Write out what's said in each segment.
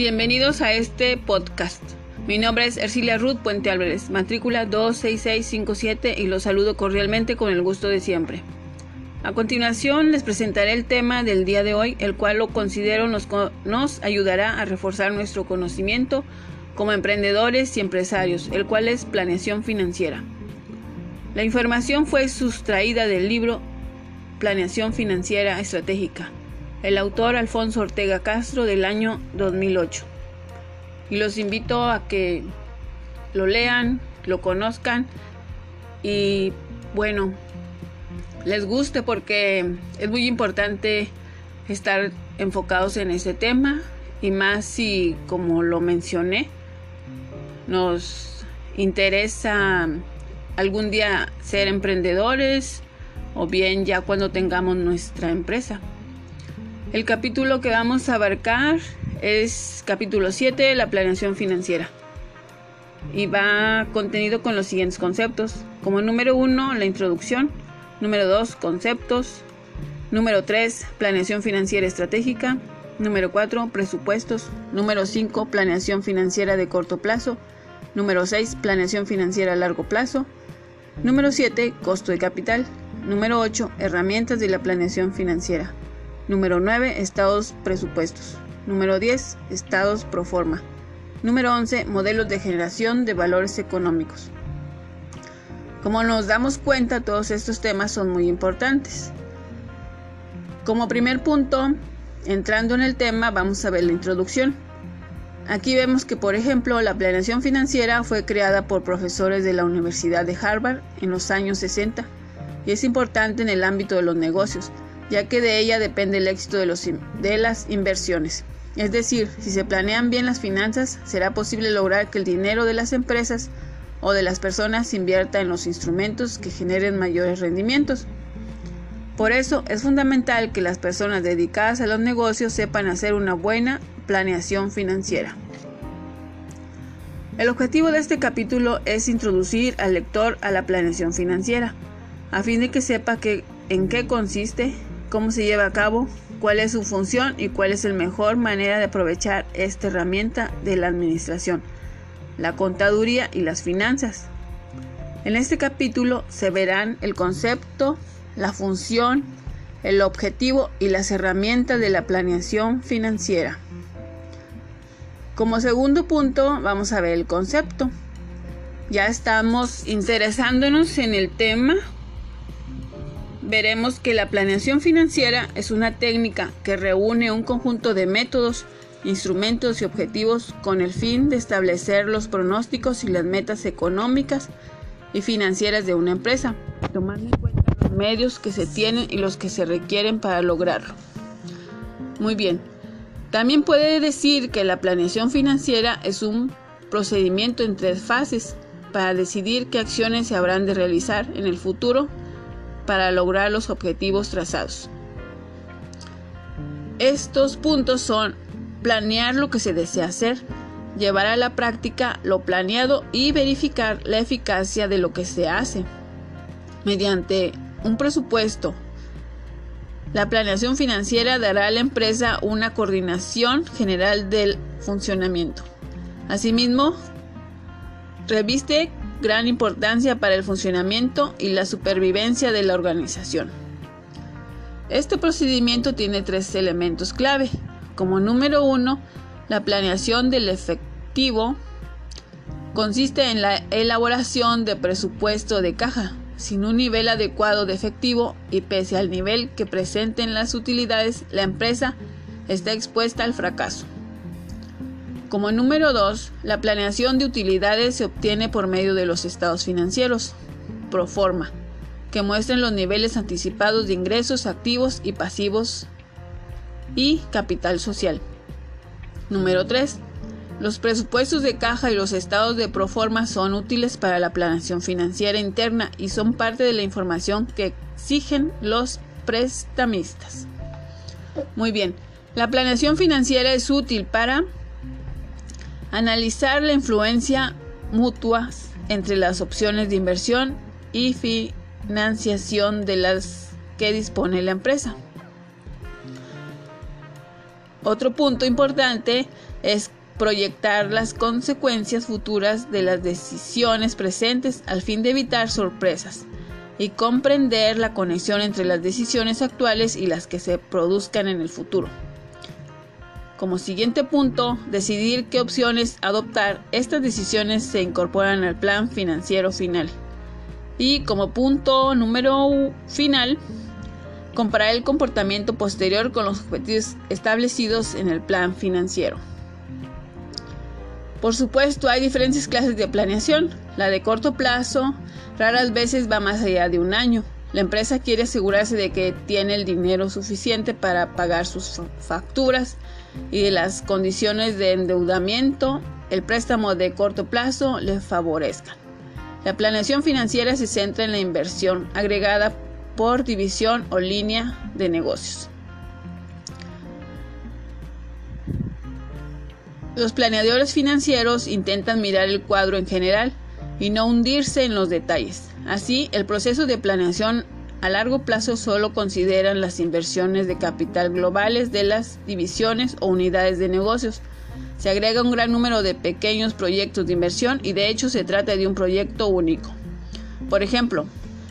Bienvenidos a este podcast. Mi nombre es Ercilia Ruth Puente Álvarez, matrícula 26657 y los saludo cordialmente con el gusto de siempre. A continuación les presentaré el tema del día de hoy, el cual lo considero nos, nos ayudará a reforzar nuestro conocimiento como emprendedores y empresarios, el cual es planeación financiera. La información fue sustraída del libro Planeación Financiera Estratégica, el autor Alfonso Ortega Castro del año 2008. Y los invito a que lo lean, lo conozcan y bueno, les guste porque es muy importante estar enfocados en ese tema y más si, como lo mencioné, nos interesa algún día ser emprendedores o bien ya cuando tengamos nuestra empresa. El capítulo que vamos a abarcar es capítulo 7, la planeación financiera. Y va contenido con los siguientes conceptos. Como número 1, la introducción. Número 2, conceptos. Número 3, planeación financiera estratégica. Número 4, presupuestos. Número 5, planeación financiera de corto plazo. Número 6, planeación financiera a largo plazo. Número 7, costo de capital. Número 8, herramientas de la planeación financiera. Número 9. Estados presupuestos. Número 10. Estados pro forma. Número 11. Modelos de generación de valores económicos. Como nos damos cuenta, todos estos temas son muy importantes. Como primer punto, entrando en el tema, vamos a ver la introducción. Aquí vemos que, por ejemplo, la planeación financiera fue creada por profesores de la Universidad de Harvard en los años 60 y es importante en el ámbito de los negocios, ya que de ella depende el éxito de, los, de las inversiones. Es decir, si se planean bien las finanzas, será posible lograr que el dinero de las empresas o de las personas se invierta en los instrumentos que generen mayores rendimientos. Por eso es fundamental que las personas dedicadas a los negocios sepan hacer una buena planeación financiera. El objetivo de este capítulo es introducir al lector a la planeación financiera, a fin de que sepa que, en qué consiste, cómo se lleva a cabo, cuál es su función y cuál es la mejor manera de aprovechar esta herramienta de la administración, la contaduría y las finanzas. En este capítulo se verán el concepto, la función, el objetivo y las herramientas de la planeación financiera. Como segundo punto vamos a ver el concepto. Ya estamos interesándonos en el tema veremos que la planeación financiera es una técnica que reúne un conjunto de métodos, instrumentos y objetivos con el fin de establecer los pronósticos y las metas económicas y financieras de una empresa, tomando en cuenta los medios que se tienen y los que se requieren para lograrlo. Muy bien, también puede decir que la planeación financiera es un procedimiento en tres fases para decidir qué acciones se habrán de realizar en el futuro para lograr los objetivos trazados. Estos puntos son planear lo que se desea hacer, llevar a la práctica lo planeado y verificar la eficacia de lo que se hace. Mediante un presupuesto, la planeación financiera dará a la empresa una coordinación general del funcionamiento. Asimismo, reviste gran importancia para el funcionamiento y la supervivencia de la organización. Este procedimiento tiene tres elementos clave. Como número uno, la planeación del efectivo consiste en la elaboración de presupuesto de caja sin un nivel adecuado de efectivo y pese al nivel que presenten las utilidades, la empresa está expuesta al fracaso. Como número 2, la planeación de utilidades se obtiene por medio de los estados financieros, pro forma, que muestran los niveles anticipados de ingresos activos y pasivos y capital social. Número 3. Los presupuestos de caja y los estados de proforma son útiles para la planeación financiera interna y son parte de la información que exigen los prestamistas. Muy bien, la planeación financiera es útil para Analizar la influencia mutua entre las opciones de inversión y financiación de las que dispone la empresa. Otro punto importante es proyectar las consecuencias futuras de las decisiones presentes al fin de evitar sorpresas y comprender la conexión entre las decisiones actuales y las que se produzcan en el futuro. Como siguiente punto, decidir qué opciones adoptar. Estas decisiones se incorporan al plan financiero final. Y como punto número final, comparar el comportamiento posterior con los objetivos establecidos en el plan financiero. Por supuesto, hay diferentes clases de planeación. La de corto plazo raras veces va más allá de un año. La empresa quiere asegurarse de que tiene el dinero suficiente para pagar sus facturas y de las condiciones de endeudamiento, el préstamo de corto plazo le favorezcan. La planeación financiera se centra en la inversión agregada por división o línea de negocios. Los planeadores financieros intentan mirar el cuadro en general y no hundirse en los detalles. Así, el proceso de planeación a largo plazo solo consideran las inversiones de capital globales de las divisiones o unidades de negocios. Se agrega un gran número de pequeños proyectos de inversión y de hecho se trata de un proyecto único. Por ejemplo,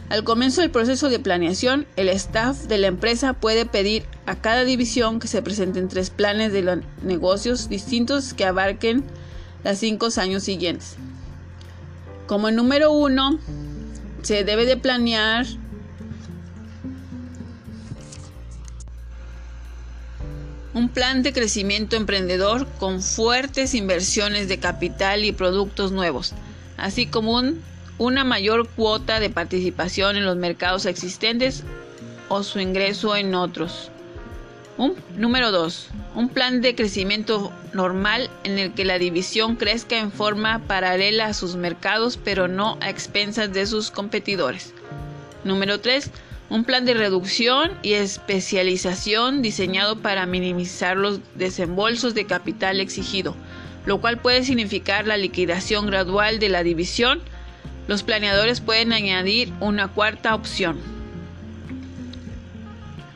al comienzo del proceso de planeación, el staff de la empresa puede pedir a cada división que se presenten tres planes de negocios distintos que abarquen los cinco años siguientes. Como el número uno, se debe de planear un plan de crecimiento emprendedor con fuertes inversiones de capital y productos nuevos, así como una mayor cuota de participación en los mercados existentes o su ingreso en otros. Un, número 2. Un plan de crecimiento normal en el que la división crezca en forma paralela a sus mercados pero no a expensas de sus competidores. Número 3 un plan de reducción y especialización diseñado para minimizar los desembolsos de capital exigido, lo cual puede significar la liquidación gradual de la división. Los planeadores pueden añadir una cuarta opción.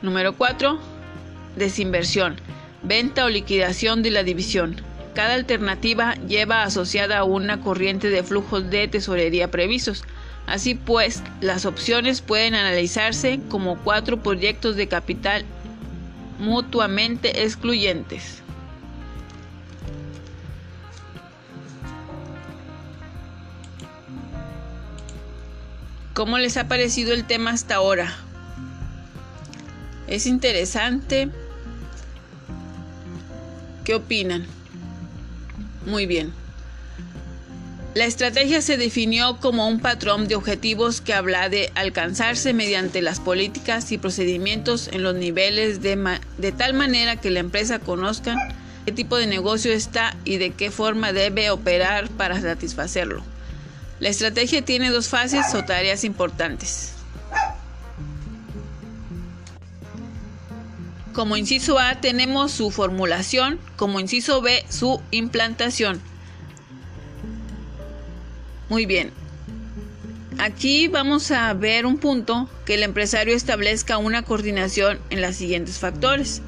Número 4. Desinversión. Venta o liquidación de la división. Cada alternativa lleva asociada una corriente de flujos de tesorería previstos Así pues, las opciones pueden analizarse como cuatro proyectos de capital mutuamente excluyentes. ¿Cómo les ha parecido el tema hasta ahora? ¿Es interesante? ¿Qué opinan? Muy bien. La estrategia se definió como un patrón de objetivos que habla de alcanzarse mediante las políticas y procedimientos en los niveles de, de, tal manera que la empresa conozca qué tipo de negocio está y de qué forma debe operar para satisfacerlo. La estrategia tiene dos fases o tareas importantes. Como inciso A tenemos su formulación, como inciso B su implantación. Muy bien. Aquí vamos a ver un punto que el empresario establezca una coordinación en los siguientes factores.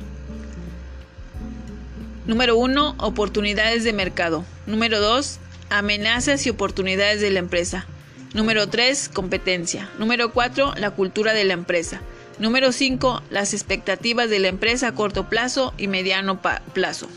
Número 1. Oportunidades de mercado. Número 2. Amenazas y oportunidades de la empresa. Número 3. Competencia. Número 4. La cultura de la empresa. Número 5. Las expectativas de la empresa a corto plazo y mediano plazo.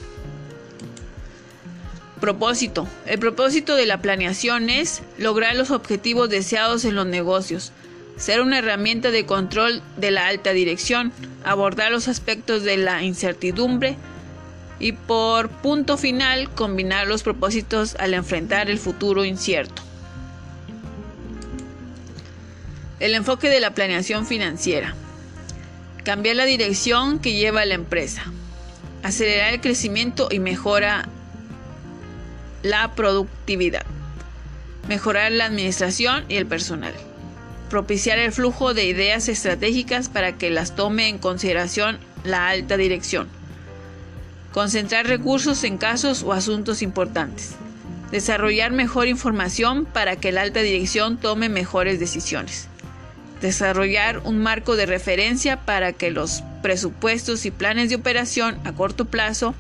Propósito. El propósito de la planeación es lograr los objetivos deseados en los negocios, ser una herramienta de control de la alta dirección, abordar los aspectos de la incertidumbre y por punto final combinar los propósitos al enfrentar el futuro incierto. El enfoque de la planeación financiera. Cambiar la dirección que lleva la empresa. Acelerar el crecimiento y mejora la productividad, mejorar la administración y el personal, propiciar el flujo de ideas estratégicas para que las tome en consideración la alta dirección, concentrar recursos en casos o asuntos importantes, desarrollar mejor información para que la alta dirección tome mejores decisiones, desarrollar un marco de referencia para que los presupuestos y planes de operación a corto plazo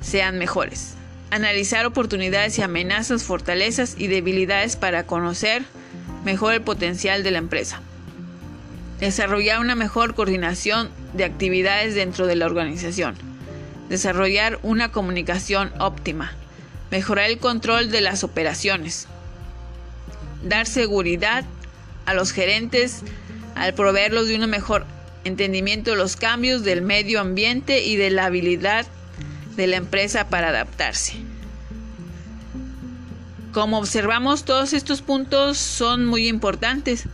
sean mejores. Analizar oportunidades y amenazas, fortalezas y debilidades para conocer mejor el potencial de la empresa. Desarrollar una mejor coordinación de actividades dentro de la organización. Desarrollar una comunicación óptima. Mejorar el control de las operaciones. Dar seguridad a los gerentes al proveerlos de un mejor entendimiento de los cambios del medio ambiente y de la habilidad de la empresa para adaptarse. Como observamos, todos estos puntos son muy importantes.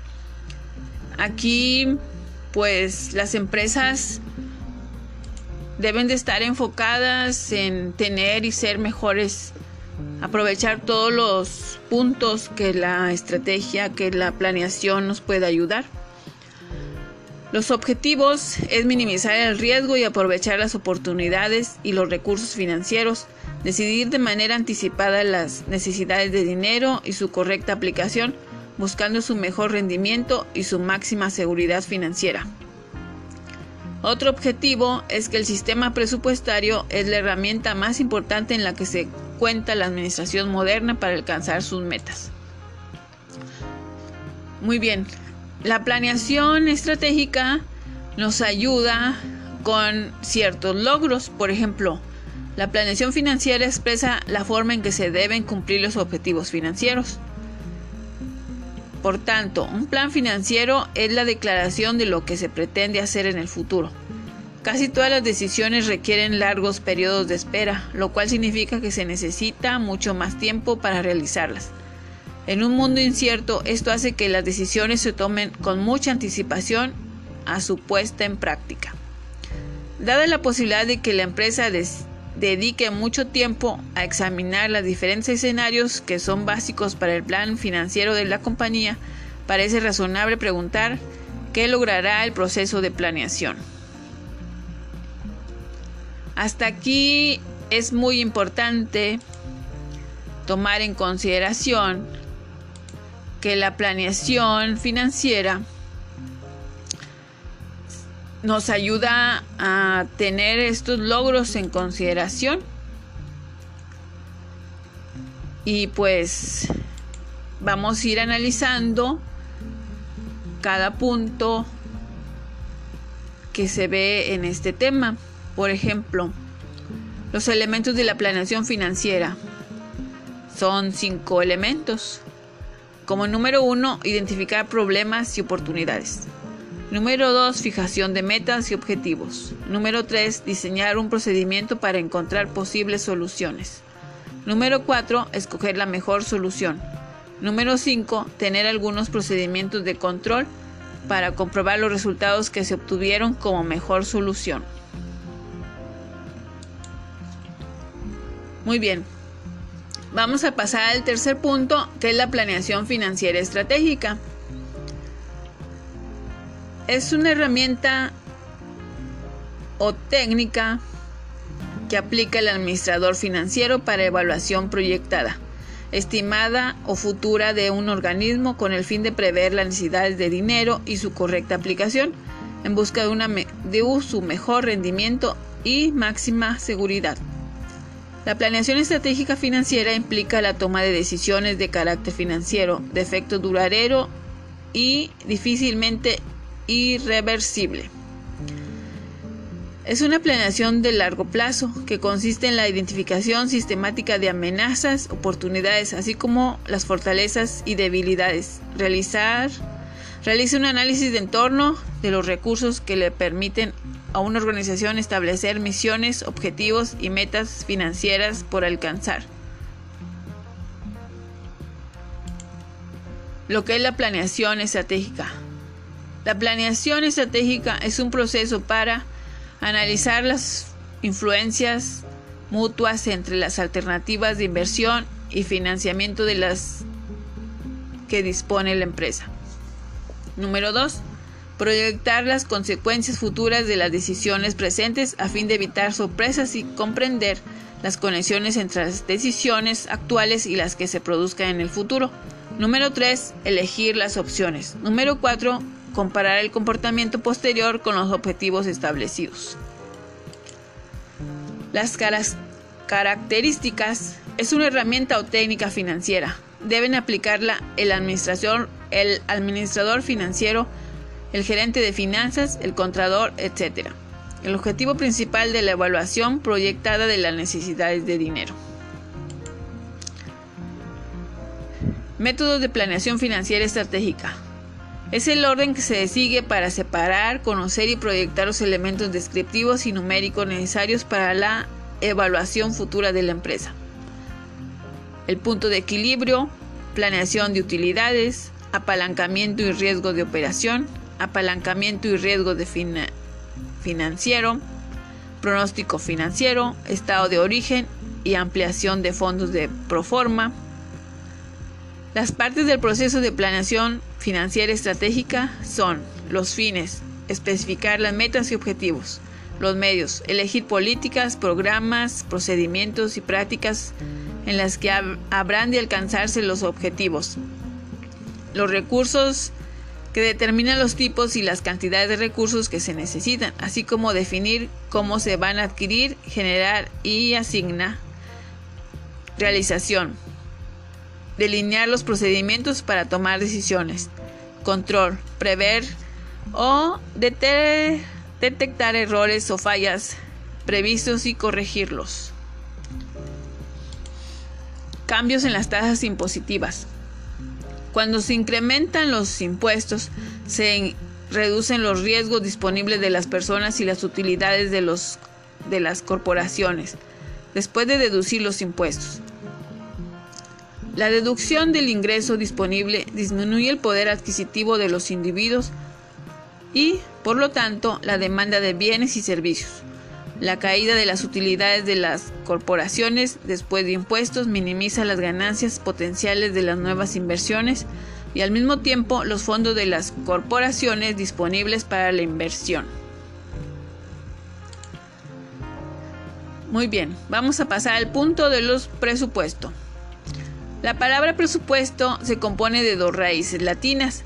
Aquí, pues las empresas deben de estar enfocadas en tener y ser mejores, aprovechar todos los puntos que la estrategia, que la planeación nos puede ayudar. Los objetivos es minimizar el riesgo y aprovechar las oportunidades y los recursos financieros, decidir de manera anticipada las necesidades de dinero y su correcta aplicación, buscando su mejor rendimiento y su máxima seguridad financiera. Otro objetivo es que el sistema presupuestario es la herramienta más importante en la que se cuenta la administración moderna para alcanzar sus metas. Muy bien, la planeación estratégica nos ayuda con ciertos logros. Por ejemplo, la planeación financiera expresa la forma en que se deben cumplir los objetivos financieros. Por tanto, un plan financiero es la declaración de lo que se pretende hacer en el futuro. Casi todas las decisiones requieren largos periodos de espera, lo cual significa que se necesita mucho más tiempo para realizarlas. En un mundo incierto, esto hace que las decisiones se tomen con mucha anticipación a su puesta en práctica. Dada la posibilidad de que la empresa dedique mucho tiempo a examinar los diferentes escenarios que son básicos para el plan financiero de la compañía, parece razonable preguntar qué logrará el proceso de planeación. Hasta aquí es muy importante tomar en consideración que la planeación financiera nos ayuda a tener estos logros en consideración y pues vamos a ir analizando cada punto que se ve en este tema. Por ejemplo, los elementos de la planeación financiera son cinco elementos. Como número uno, identificar problemas y oportunidades. Número 2. Fijación de metas y objetivos. Número 3. Diseñar un procedimiento para encontrar posibles soluciones. Número 4. Escoger la mejor solución. Número 5. Tener algunos procedimientos de control para comprobar los resultados que se obtuvieron como mejor solución. Muy bien, Vamos a pasar al tercer punto, que es la planeación financiera estratégica. Es una herramienta o técnica que aplica el administrador financiero para evaluación proyectada, estimada o futura de un organismo con el fin de prever las necesidades de dinero y su correcta aplicación en busca de, de su mejor rendimiento y máxima seguridad. La planeación estratégica financiera implica la toma de decisiones de carácter financiero, de efecto duradero y difícilmente irreversible. Es una planeación de largo plazo que consiste en la identificación sistemática de amenazas, oportunidades, así como las fortalezas y debilidades. Realizar, realiza un análisis de entorno de los recursos que le permiten a una organización establecer misiones, objetivos y metas financieras por alcanzar. Lo que es la planeación estratégica. La planeación estratégica es un proceso para analizar las influencias mutuas entre las alternativas de inversión y financiamiento de las que dispone la empresa. Número 2 proyectar las consecuencias futuras de las decisiones presentes a fin de evitar sorpresas y comprender las conexiones entre las decisiones actuales y las que se produzcan en el futuro. Número 3. Elegir las opciones. Número 4. Comparar el comportamiento posterior con los objetivos establecidos. Las, Características. Es una herramienta o técnica financiera. Deben aplicarla el administrador, el administrador financiero, el gerente de finanzas, el contador, etc. El objetivo principal de la evaluación proyectada de las necesidades de dinero. Métodos de planeación financiera estratégica. Es el orden que se sigue para separar, conocer y proyectar los elementos descriptivos y numéricos necesarios para la evaluación futura de la empresa. El punto de equilibrio, planeación de utilidades, apalancamiento y riesgo de operación, apalancamiento y riesgo de financiero, pronóstico financiero, estado de origen y ampliación de fondos de proforma. Las partes del proceso de planeación financiera estratégica son los fines, especificar las metas y objetivos, los medios, elegir políticas, programas, procedimientos y prácticas en las que habrán de alcanzarse los objetivos, los recursos que determinan los tipos y las cantidades de recursos que se necesitan, así como definir cómo se van a adquirir, generar y asignar. Realización. Delinear los procedimientos para tomar decisiones. Control. Prever o detectar errores o fallas previstos y corregirlos. Cambios en las tasas impositivas. Cuando se incrementan los impuestos, se reducen los riesgos disponibles de las personas y las utilidades de, los, de las corporaciones, después de deducir los impuestos. La deducción del ingreso disponible disminuye el poder adquisitivo de los individuos y, por lo tanto, la demanda de bienes y servicios. La caída de las utilidades de las corporaciones después de impuestos minimiza las ganancias potenciales de las nuevas inversiones y al mismo tiempo los fondos de las corporaciones disponibles para la inversión. Muy bien, vamos a pasar al punto de los presupuestos. La palabra presupuesto se compone de dos raíces latinas,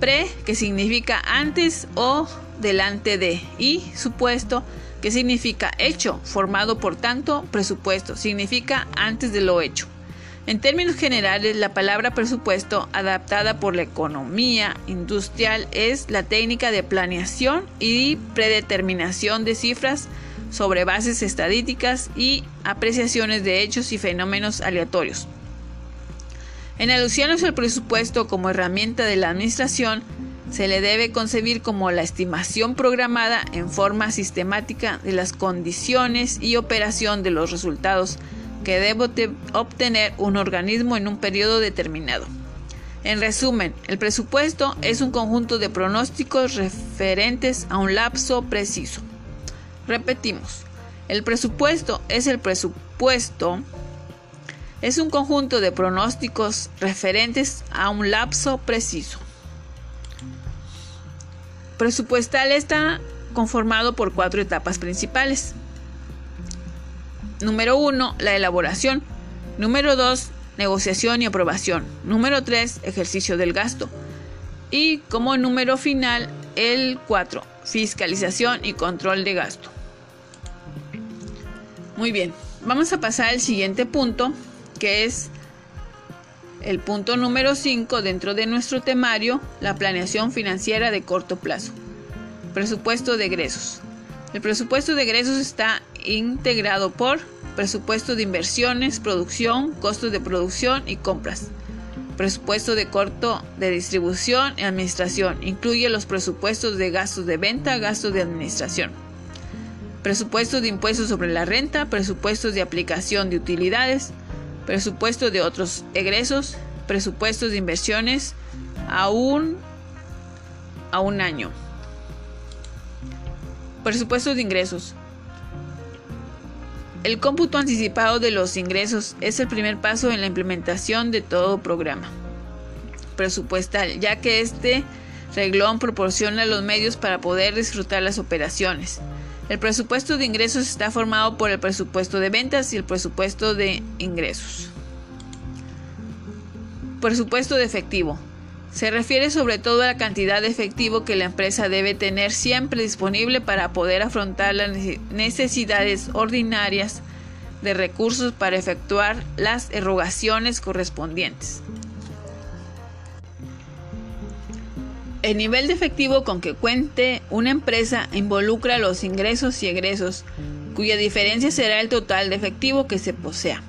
pre, que significa antes o delante de, y supuesto, ¿Qué significa hecho? Formado por tanto, presupuesto, significa antes de lo hecho. En términos generales, la palabra presupuesto, adaptada por la economía industrial, es la técnica de planeación y predeterminación de cifras sobre bases estadísticas y apreciaciones de hechos y fenómenos aleatorios. En alusiones al presupuesto como herramienta de la administración, se le debe concebir como la estimación programada en forma sistemática de las condiciones y operación de los resultados que debe obtener un organismo en un periodo determinado. En resumen, el presupuesto es un conjunto de pronósticos referentes a un lapso preciso. Repetimos, el presupuesto es el presupuesto es un conjunto de pronósticos referentes a un lapso preciso presupuestal está conformado por cuatro etapas principales. Número uno, la elaboración. Número dos, negociación y aprobación. Número tres, ejercicio del gasto. Y como número final, el 4, fiscalización y control de gasto. Muy bien, vamos a pasar al siguiente punto, que es el punto número 5 dentro de nuestro temario, la planeación financiera de corto plazo. Presupuesto de egresos. El presupuesto de egresos está integrado por presupuesto de inversiones, producción, costos de producción y compras. Presupuesto de corto de distribución y administración. Incluye los presupuestos de gastos de venta, gastos de administración. Presupuesto de impuestos sobre la renta, presupuestos de aplicación de utilidades, presupuesto de otros egresos, presupuestos de inversiones a un, a un año. Presupuestos de ingresos. El cómputo anticipado de los ingresos es el primer paso en la implementación de todo programa presupuestal, ya que este reglón proporciona los medios para poder disfrutar las operaciones. El presupuesto de ingresos está formado por el presupuesto de ventas y el presupuesto de ingresos. Presupuesto de efectivo. Se refiere sobre todo a la cantidad de efectivo que la empresa debe tener siempre disponible para poder afrontar las necesidades ordinarias de recursos para efectuar las erogaciones correspondientes. El nivel de efectivo con que cuente una empresa involucra los ingresos y egresos, cuya diferencia será el total de efectivo que se posea.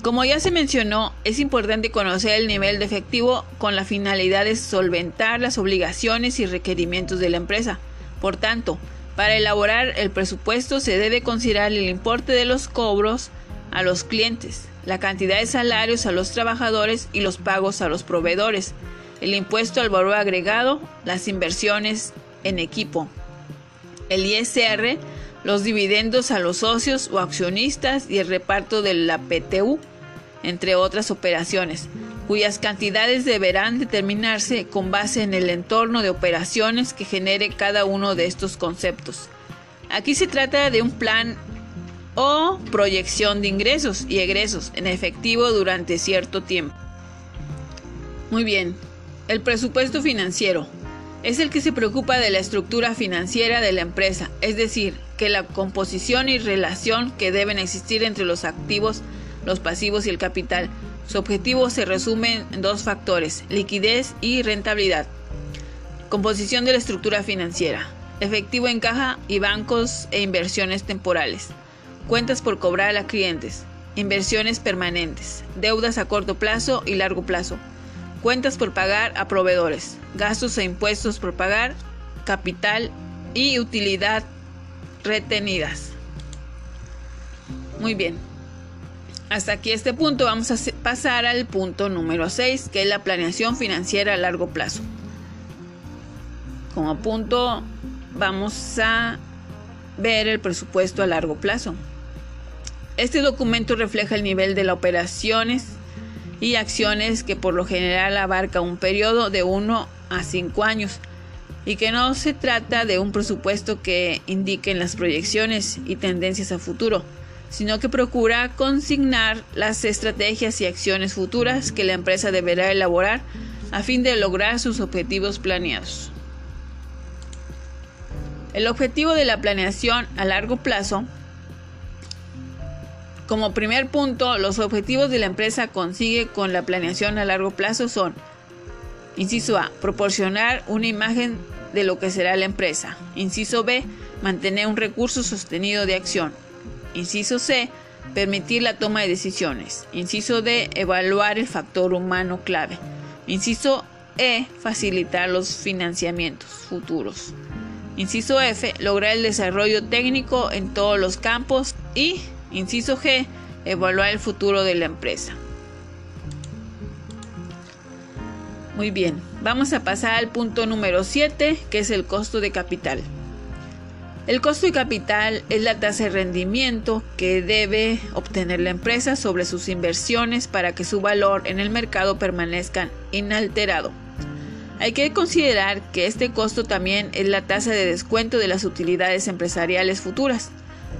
Como ya se mencionó, es importante conocer el nivel de efectivo con la finalidad de solventar las obligaciones y requerimientos de la empresa. Por tanto, para elaborar el presupuesto se debe considerar el importe de los cobros a los clientes, la cantidad de salarios a los trabajadores y los pagos a los proveedores, el impuesto al valor agregado, las inversiones en equipo, el ISR, los dividendos a los socios o accionistas y el reparto de la PTU, entre otras operaciones, cuyas cantidades deberán determinarse con base en el entorno de operaciones que genere cada uno de estos conceptos. Aquí se trata de un plan o proyección de ingresos y egresos en efectivo durante cierto tiempo. Muy bien, el presupuesto financiero es el que se preocupa de la estructura financiera de la empresa, es decir, que la composición y relación que deben existir entre los activos, los pasivos y el capital. Su objetivo se resume en dos factores, liquidez y rentabilidad. Composición de la estructura financiera. Efectivo en caja y bancos e inversiones temporales. Cuentas por cobrar a clientes. Inversiones permanentes. Deudas a corto plazo y largo plazo cuentas por pagar a proveedores, gastos e impuestos por pagar, capital y utilidad retenidas. Muy bien. Hasta aquí este punto vamos a pasar al punto número 6, que es la planeación financiera a largo plazo. Como punto vamos a ver el presupuesto a largo plazo. Este documento refleja el nivel de las operaciones y acciones que por lo general abarca un periodo de 1 a 5 años y que no se trata de un presupuesto que indiquen las proyecciones y tendencias a futuro, sino que procura consignar las estrategias y acciones futuras que la empresa deberá elaborar a fin de lograr sus objetivos planeados. El objetivo de la planeación a largo plazo como primer punto, los objetivos de la empresa consigue con la planeación a largo plazo son, inciso A, proporcionar una imagen de lo que será la empresa. Inciso B, mantener un recurso sostenido de acción. Inciso C, permitir la toma de decisiones. Inciso D, evaluar el factor humano clave. Inciso E, facilitar los financiamientos futuros. Inciso F, lograr el desarrollo técnico en todos los campos. Y Inciso G. Evaluar el futuro de la empresa. Muy bien, vamos a pasar al punto número 7, que es el costo de capital. El costo de capital es la tasa de rendimiento que debe obtener la empresa sobre sus inversiones para que su valor en el mercado permanezca inalterado. Hay que considerar que este costo también es la tasa de descuento de las utilidades empresariales futuras.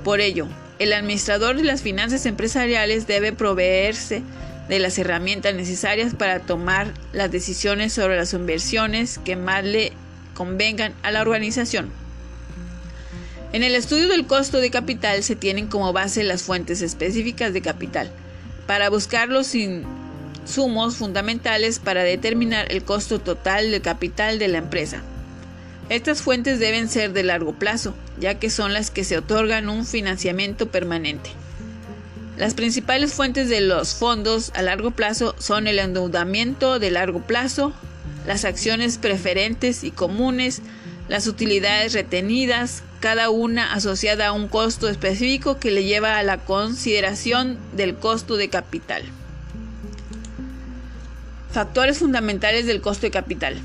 Por ello, el administrador de las finanzas empresariales debe proveerse de las herramientas necesarias para tomar las decisiones sobre las inversiones que más le convengan a la organización. En el estudio del costo de capital se tienen como base las fuentes específicas de capital para buscar los insumos fundamentales para determinar el costo total del capital de la empresa. Estas fuentes deben ser de largo plazo, ya que son las que se otorgan un financiamiento permanente. Las principales fuentes de los fondos a largo plazo son el endeudamiento de largo plazo, las acciones preferentes y comunes, las utilidades retenidas, cada una asociada a un costo específico que le lleva a la consideración del costo de capital. Factores fundamentales del costo de capital.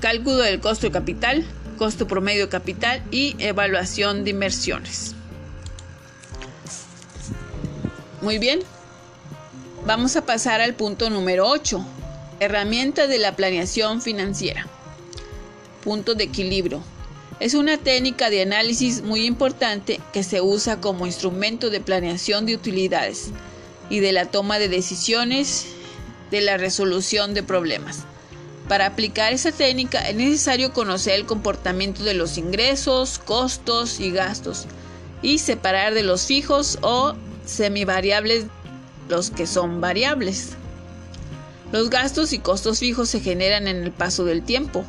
Cálculo del costo de capital, costo promedio de capital y evaluación de inversiones. Muy bien, vamos a pasar al punto número 8, herramientas de la planeación financiera. Punto de equilibrio. Es una técnica de análisis muy importante que se usa como instrumento de planeación de utilidades y de la toma de decisiones de la resolución de problemas. Para aplicar esa técnica es necesario conocer el comportamiento de los ingresos, costos y gastos y separar de los fijos o semivariables los que son variables. Los gastos y costos fijos se generan en el paso del tiempo,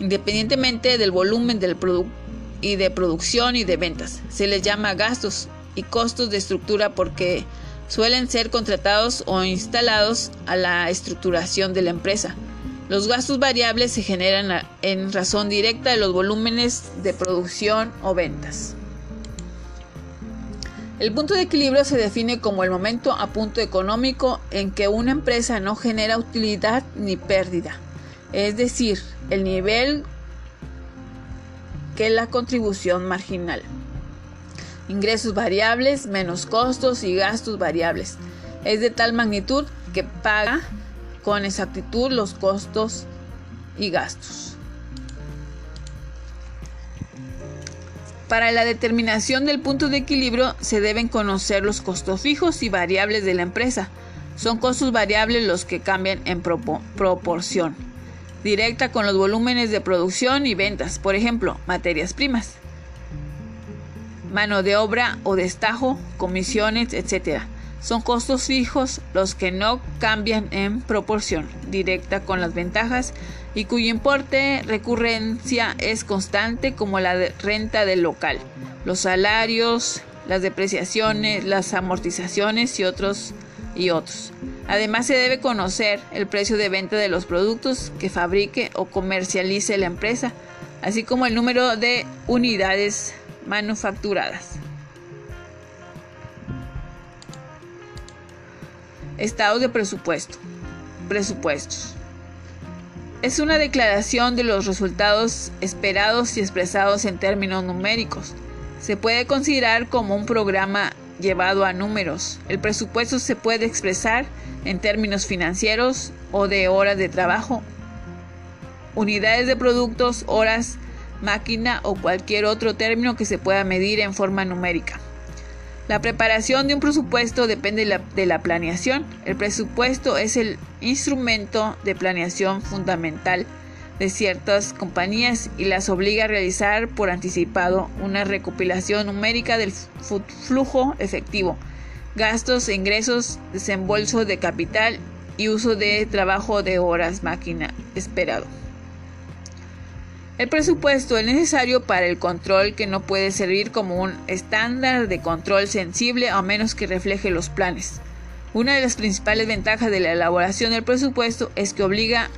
independientemente del volumen y de producción y de ventas. Se les llama gastos y costos de estructura porque suelen ser contratados o instalados a la estructuración de la empresa. Los gastos variables se generan en razón directa de los volúmenes de producción o ventas. El punto de equilibrio se define como el momento a punto económico en que una empresa no genera utilidad ni pérdida, es decir, el nivel que la contribución marginal. Ingresos variables menos costos y gastos variables. Es de tal magnitud que paga con exactitud los costos y gastos. Para la determinación del punto de equilibrio se deben conocer los costos fijos y variables de la empresa. Son costos variables los que cambian en proporción directa con los volúmenes de producción y ventas, por ejemplo, materias primas, mano de obra o destajo, comisiones, etc. Son costos fijos los que no cambian en proporción directa con las ventajas y cuyo importe recurrencia es constante como la renta del local, los salarios, las depreciaciones, las amortizaciones y otros y otros. Además se debe conocer el precio de venta de los productos que fabrique o comercialice la empresa, así como el número de unidades manufacturadas. Estado de presupuesto. Presupuestos. Es una declaración de los resultados esperados y expresados en términos numéricos. Se puede considerar como un programa llevado a números. El presupuesto se puede expresar en términos financieros o de horas de trabajo, unidades de productos, horas, máquina o cualquier otro término que se pueda medir en forma numérica. La preparación de un presupuesto depende de la, planeación. El presupuesto es el instrumento de planeación fundamental de ciertas compañías y las obliga a realizar por anticipado una recopilación numérica del flujo efectivo, gastos e ingresos, desembolso de capital y uso de trabajo de horas máquina esperado. El presupuesto es necesario para el control que no puede servir como un estándar de control sensible a menos que refleje los planes. Una de las principales ventajas de la elaboración del presupuesto es que obliga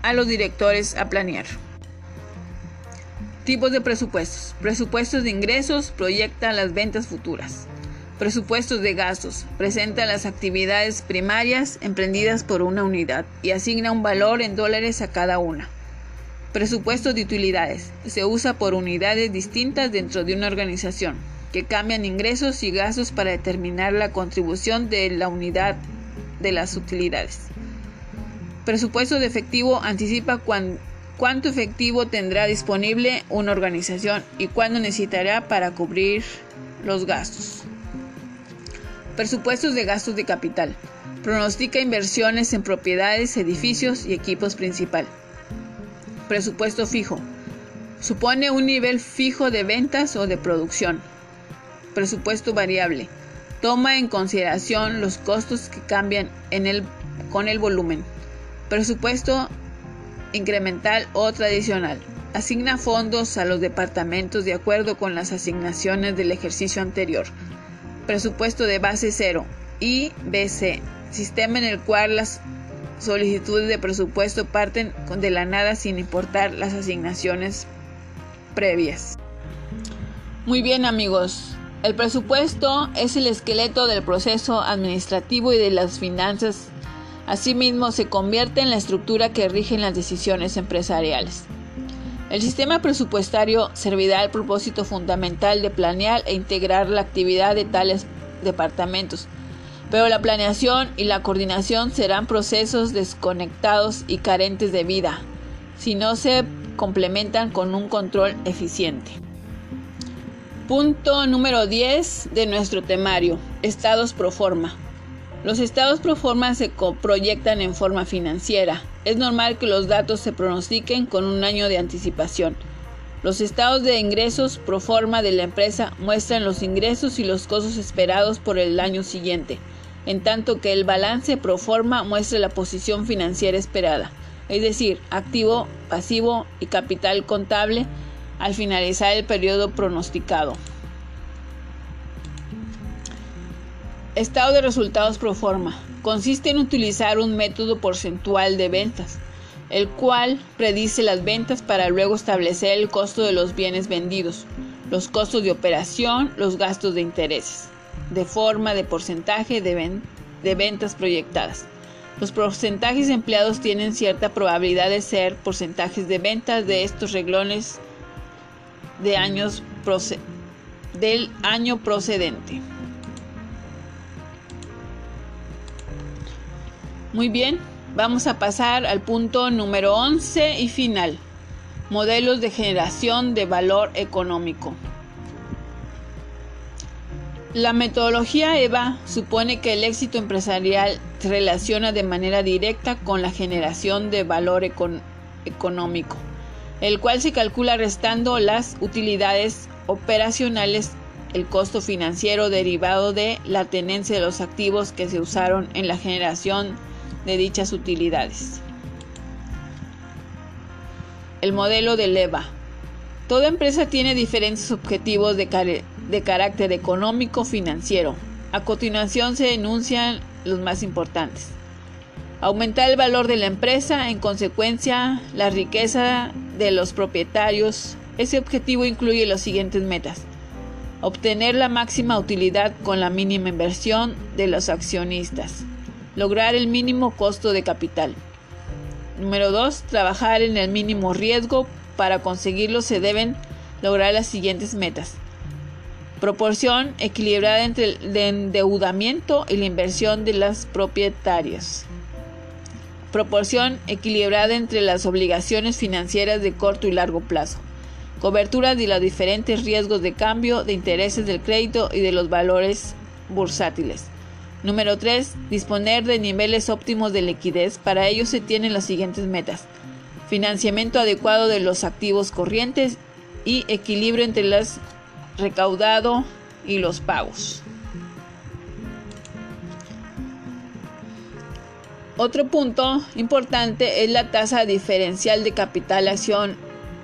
a los directores a planear. Tipos de presupuestos. Presupuestos de ingresos proyectan las ventas futuras. Presupuestos de gastos. Presenta las actividades primarias emprendidas por una unidad y asigna un valor en dólares a cada una. Presupuesto de utilidades. Se usa por unidades distintas dentro de una organización, que cambian ingresos y gastos para determinar la contribución de la unidad de las utilidades. Presupuesto de efectivo anticipa cuánto efectivo tendrá disponible una organización y cuándo necesitará para cubrir los gastos. Presupuestos de gastos de capital. Pronostica inversiones en propiedades, edificios y equipos principal. Presupuesto fijo. Supone un nivel fijo de ventas o de producción. Presupuesto variable. Toma en consideración los costos que cambian en el, con el volumen. Presupuesto incremental o tradicional. Asigna fondos a los departamentos de acuerdo con las asignaciones del ejercicio anterior. Presupuesto de base cero. IBC. Sistema en el cual las solicitudes de presupuesto parten de la nada sin importar las asignaciones previas. Muy bien amigos, el presupuesto es el esqueleto del proceso administrativo y de las finanzas. Asimismo, se convierte en la estructura que rige las decisiones empresariales. El sistema presupuestario servirá al propósito fundamental de planear e integrar la actividad de tales departamentos, pero la planeación y la coordinación serán procesos desconectados y carentes de vida si no se complementan con un control eficiente. Punto número 10 de nuestro temario, estados pro forma. Los estados pro forma se proyectan en forma financiera. Es normal que los datos se pronostiquen con un año de anticipación. Los estados de ingresos pro forma de la empresa muestran los ingresos y los costos esperados por el año siguiente, en tanto que el balance pro forma muestra la posición financiera esperada, es decir, activo, pasivo y capital contable al finalizar el periodo pronosticado. Estado de resultados pro forma. Consiste en utilizar un método porcentual de ventas, el cual predice las ventas para luego establecer el costo de los bienes vendidos, los costos de operación, los gastos de intereses, de forma de porcentaje de, ventas proyectadas. Los porcentajes empleados tienen cierta probabilidad de ser porcentajes de ventas de estos reglones de años del año procedente. Muy bien, vamos a pasar al punto número 11 y final. Modelos de generación de valor económico. La metodología EVA supone que el éxito empresarial se relaciona de manera directa con la generación de valor económico el cual se calcula restando las utilidades operacionales, el costo financiero derivado de la tenencia de los activos que se usaron en la generación de dichas utilidades. El modelo de leva. Toda empresa tiene diferentes objetivos de, de carácter económico financiero. A continuación se enuncian los más importantes. Aumentar el valor de la empresa, en consecuencia, la riqueza de los propietarios. Ese objetivo incluye los siguientes metas. Obtener la máxima utilidad con la mínima inversión de los accionistas. Lograr el mínimo costo de capital. Número 2. Trabajar en el mínimo riesgo. Para conseguirlo se deben lograr las siguientes metas. Proporción equilibrada entre el endeudamiento y la inversión de las propietarias proporción equilibrada entre las obligaciones financieras de corto y largo plazo, cobertura de los diferentes riesgos de cambio, de intereses del crédito y de los valores bursátiles. Número 3. Disponer de niveles óptimos de liquidez. Para ello se tienen las siguientes metas. Financiamiento adecuado de los activos corrientes y equilibrio entre los recaudado y los pagos. Otro punto importante es la tasa diferencial de capital acción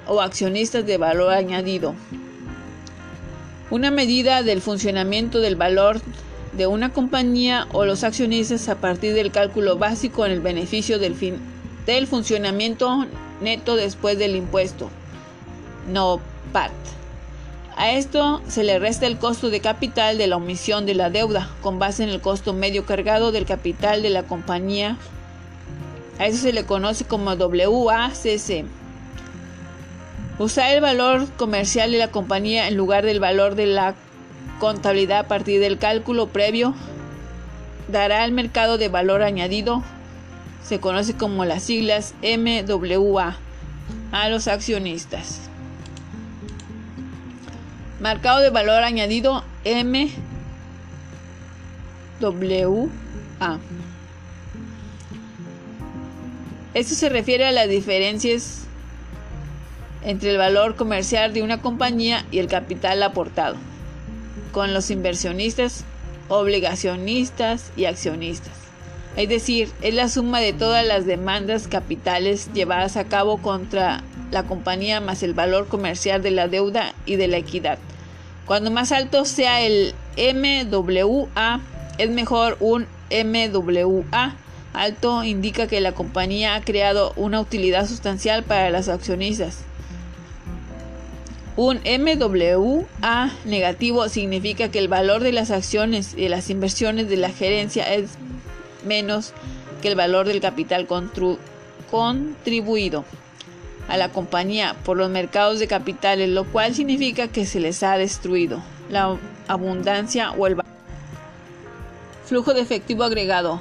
o accionistas de valor añadido. Una medida del funcionamiento del valor de una compañía o los accionistas a partir del cálculo básico en el beneficio del, fin, del funcionamiento neto después del impuesto. No PAT. A esto se le resta el costo de capital de la omisión de la deuda, con base en el costo medio cargado del capital de la compañía. A eso se le conoce como WACC. Usar el valor comercial de la compañía en lugar del valor de la contabilidad a partir del cálculo previo dará al mercado de valor añadido, se conoce como las siglas MWA, a los accionistas. Marcado de valor añadido MWA. Esto se refiere a las diferencias entre el valor comercial de una compañía y el capital aportado, con los inversionistas, obligacionistas y accionistas. Es decir, es la suma de todas las demandas capitales llevadas a cabo contra la compañía más el valor comercial de la deuda y de la equidad. Cuando más alto sea el MWA, es mejor un MWA alto indica que la compañía ha creado una utilidad sustancial para los accionistas. Un MWA negativo significa que el valor de las acciones y las inversiones de la gerencia es menos que el valor del capital contribuido a la compañía por los mercados de capitales, lo cual significa que se les ha destruido la abundancia o el flujo de efectivo agregado.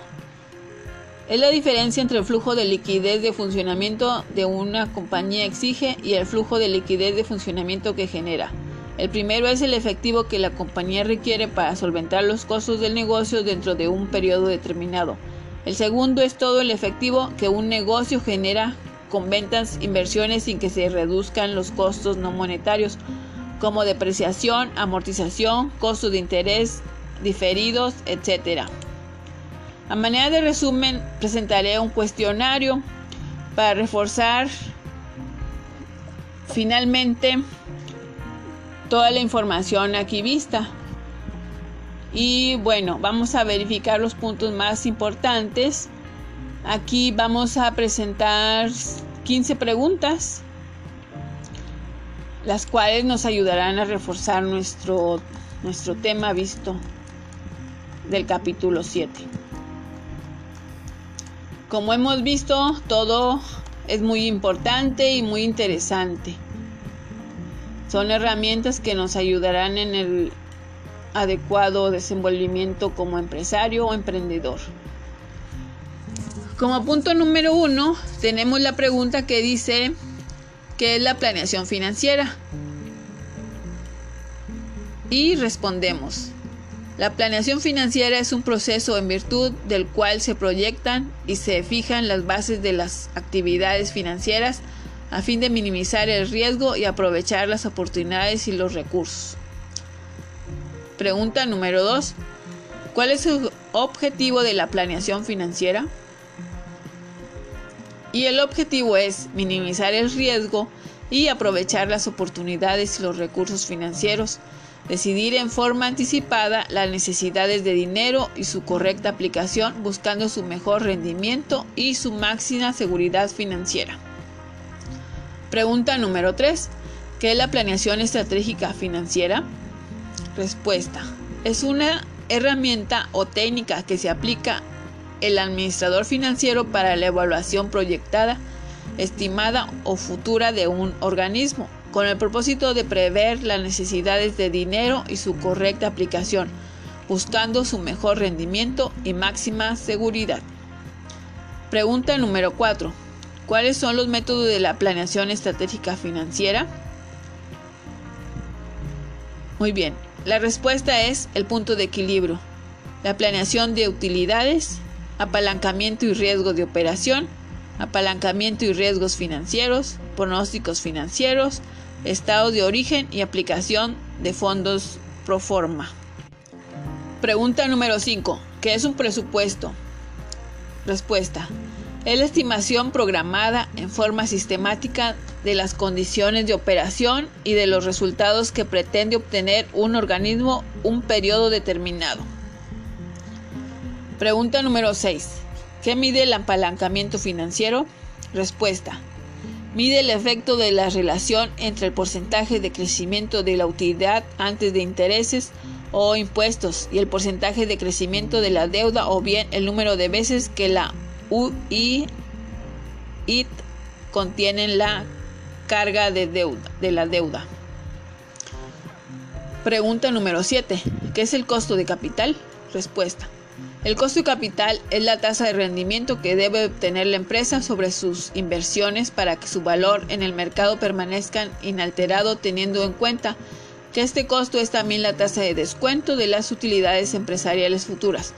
Es la diferencia entre el flujo de liquidez de funcionamiento de una compañía exige y el flujo de liquidez de funcionamiento que genera. El primero es el efectivo que la compañía requiere para solventar los costos del negocio dentro de un periodo determinado. El segundo es todo el efectivo que un negocio genera con ventas, inversiones sin que se reduzcan los costos no monetarios, como depreciación, amortización, costos de interés diferidos, etc. A manera de resumen, presentaré un cuestionario para reforzar finalmente toda la información aquí vista. Y bueno, vamos a verificar los puntos más importantes. Aquí vamos a presentar 15 preguntas, las cuales nos ayudarán a reforzar nuestro, nuestro tema visto del capítulo 7. Como hemos visto, todo es muy importante y muy interesante. Son herramientas que nos ayudarán en el adecuado desenvolvimiento como empresario o emprendedor. Como punto número uno, tenemos la pregunta que dice, ¿qué es la planeación financiera? Y respondemos, la planeación financiera es un proceso en virtud del cual se proyectan y se fijan las bases de las actividades financieras a fin de minimizar el riesgo y aprovechar las oportunidades y los recursos. Pregunta número 2. ¿Cuál es el objetivo de la planeación financiera? Y el objetivo es minimizar el riesgo y aprovechar las oportunidades y los recursos financieros, decidir en forma anticipada las necesidades de dinero y su correcta aplicación buscando su mejor rendimiento y su máxima seguridad financiera. Pregunta número 3. ¿Qué es la planeación estratégica financiera? Respuesta. Es una herramienta o técnica que se aplica el administrador financiero para la evaluación proyectada, estimada o futura de un organismo, con el propósito de prever las necesidades de dinero y su correcta aplicación, buscando su mejor rendimiento y máxima seguridad. Pregunta número 4. ¿Cuáles son los métodos de la planeación estratégica financiera? Muy bien, la respuesta es el punto de equilibrio, la planeación de utilidades, apalancamiento y riesgo de operación, apalancamiento y riesgos financieros, pronósticos financieros, estado de origen y aplicación de fondos pro forma. Pregunta número 5. ¿Qué es un presupuesto? Respuesta. Es la estimación programada en forma sistemática de las condiciones de operación y de los resultados que pretende obtener un organismo un periodo determinado. Pregunta número 6. ¿Qué mide el apalancamiento financiero? Respuesta. Mide el efecto de la relación entre el porcentaje de crecimiento de la utilidad antes de intereses o impuestos y el porcentaje de crecimiento de la deuda o bien el número de veces que la y IT contienen la carga de, deuda, de la deuda. Pregunta número 7. ¿Qué es el costo de capital? Respuesta. El costo capital es la tasa de rendimiento que debe obtener la empresa sobre sus inversiones para que su valor en el mercado permanezca inalterado teniendo en cuenta que este costo es también la tasa de descuento de las utilidades empresariales futuras.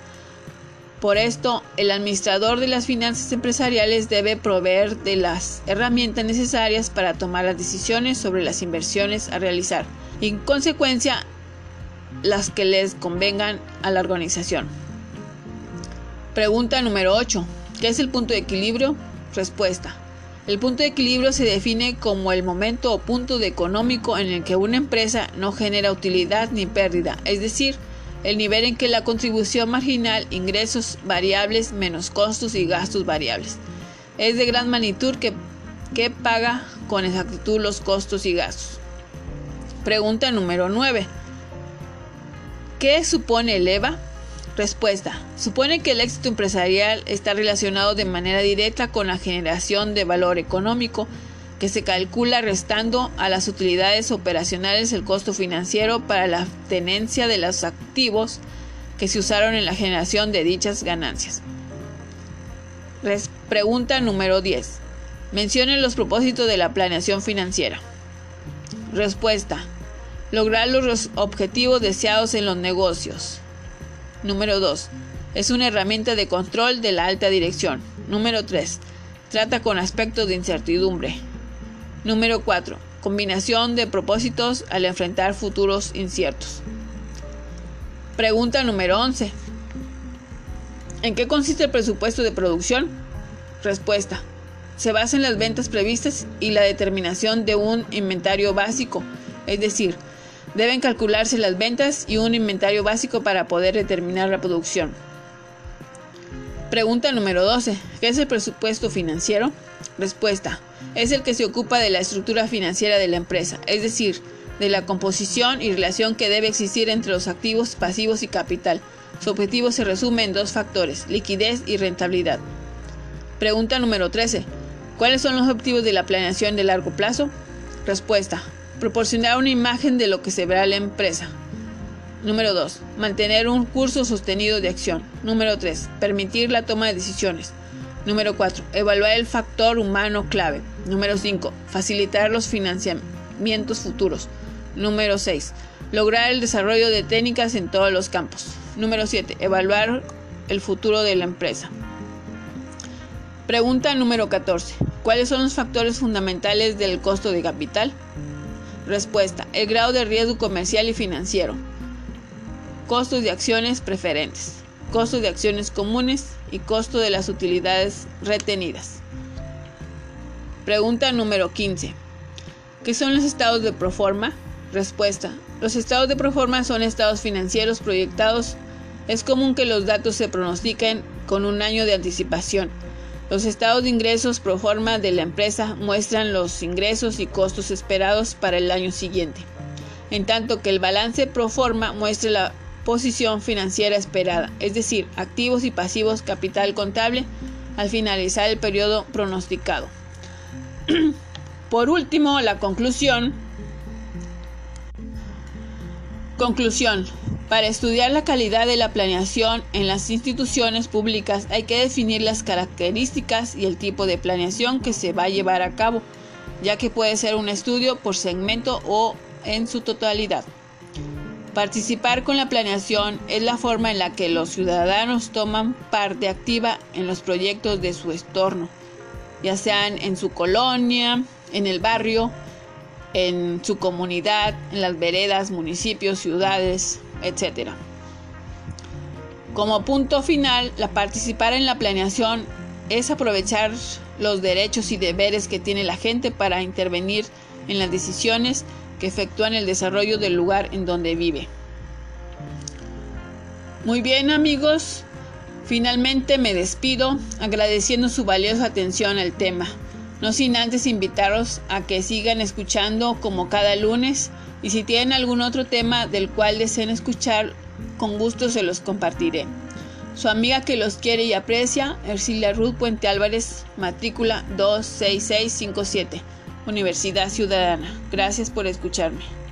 Por esto, el administrador de las finanzas empresariales debe proveer de las herramientas necesarias para tomar las decisiones sobre las inversiones a realizar y, en consecuencia, las que les convengan a la organización. Pregunta número 8. ¿Qué es el punto de equilibrio? Respuesta. El punto de equilibrio se define como el momento o punto de económico en el que una empresa no genera utilidad ni pérdida, es decir, el nivel en que la contribución marginal, ingresos variables menos costos y gastos variables, es de gran magnitud que, que paga con exactitud los costos y gastos. Pregunta número 9. ¿Qué supone el EVA? Respuesta. Supone que el éxito empresarial está relacionado de manera directa con la generación de valor económico que se calcula restando a las utilidades operacionales el costo financiero para la tenencia de los activos que se usaron en la generación de dichas ganancias. pregunta número 10. Mencionen los propósitos de la planeación financiera. Respuesta. Lograr los objetivos deseados en los negocios. Número 2. Es una herramienta de control de la alta dirección. Número 3 Trata con aspecto de incertidumbre. Número 4. Combinación de propósitos al enfrentar futuros inciertos. Pregunta número 11. ¿En qué consiste el presupuesto de producción? Respuesta. Se basa en las ventas previstas y la determinación de un inventario básico, es decir, deben calcularse las ventas y un inventario básico para poder determinar la producción. Pregunta número 12. ¿Qué es el presupuesto financiero? Respuesta. Es el que se ocupa de la estructura financiera de la empresa, es decir, de la composición y relación que debe existir entre los activos, pasivos y capital. Su objetivo se resume en dos factores, liquidez y rentabilidad. Pregunta número 13. ¿Cuáles son los objetivos de la planeación de largo plazo? Respuesta. Proporcionar una imagen de lo que se verá la empresa. Número 2. Mantener un curso sostenido de acción. Número 3. Permitir la toma de decisiones. Número 4. Evaluar el factor humano clave. Número 5. Facilitar los financiamientos futuros. Número 6. Lograr el desarrollo de técnicas en todos los campos. Número 7. Evaluar el futuro de la empresa. Pregunta número 14. ¿Cuáles son los factores fundamentales del costo de capital? Respuesta. El grado de riesgo comercial y financiero costos de acciones preferentes, costo de acciones comunes y costo de las utilidades retenidas. Pregunta número 15. ¿Qué son los estados de proforma? Respuesta. Los estados de proforma son estados financieros proyectados. Es común que los datos se pronostiquen con un año de anticipación. Los estados de ingresos proforma de la empresa muestran los ingresos y costos esperados para el año siguiente, en tanto que el balance proforma muestra la posición financiera esperada, es decir, activos y pasivos capital contable al finalizar el periodo pronosticado. Por último, la conclusión. Conclusión. Para estudiar la calidad de la planeación en las instituciones públicas hay que definir las características y el tipo de planeación que se va a llevar a cabo, ya que puede ser un estudio por segmento o en su totalidad. Participar con la planeación es la forma en la que los ciudadanos toman parte activa en los proyectos de su entorno, ya sean en su colonia, en el barrio, en su comunidad, en las veredas, municipios, ciudades, etc. Como punto final, la participar en la planeación es aprovechar los derechos y deberes que tiene la gente para intervenir en las decisiones que efectúan el desarrollo del lugar en donde vive. Muy bien amigos, finalmente me despido agradeciendo su valiosa atención al tema. No sin antes invitaros a que sigan escuchando como cada lunes y si tienen algún otro tema del cual deseen escuchar, con gusto se los compartiré. Su amiga que los quiere y aprecia, Ercilia Ruth Puente Álvarez, matrícula 26657. Universidad Ciudadana. Gracias por escucharme.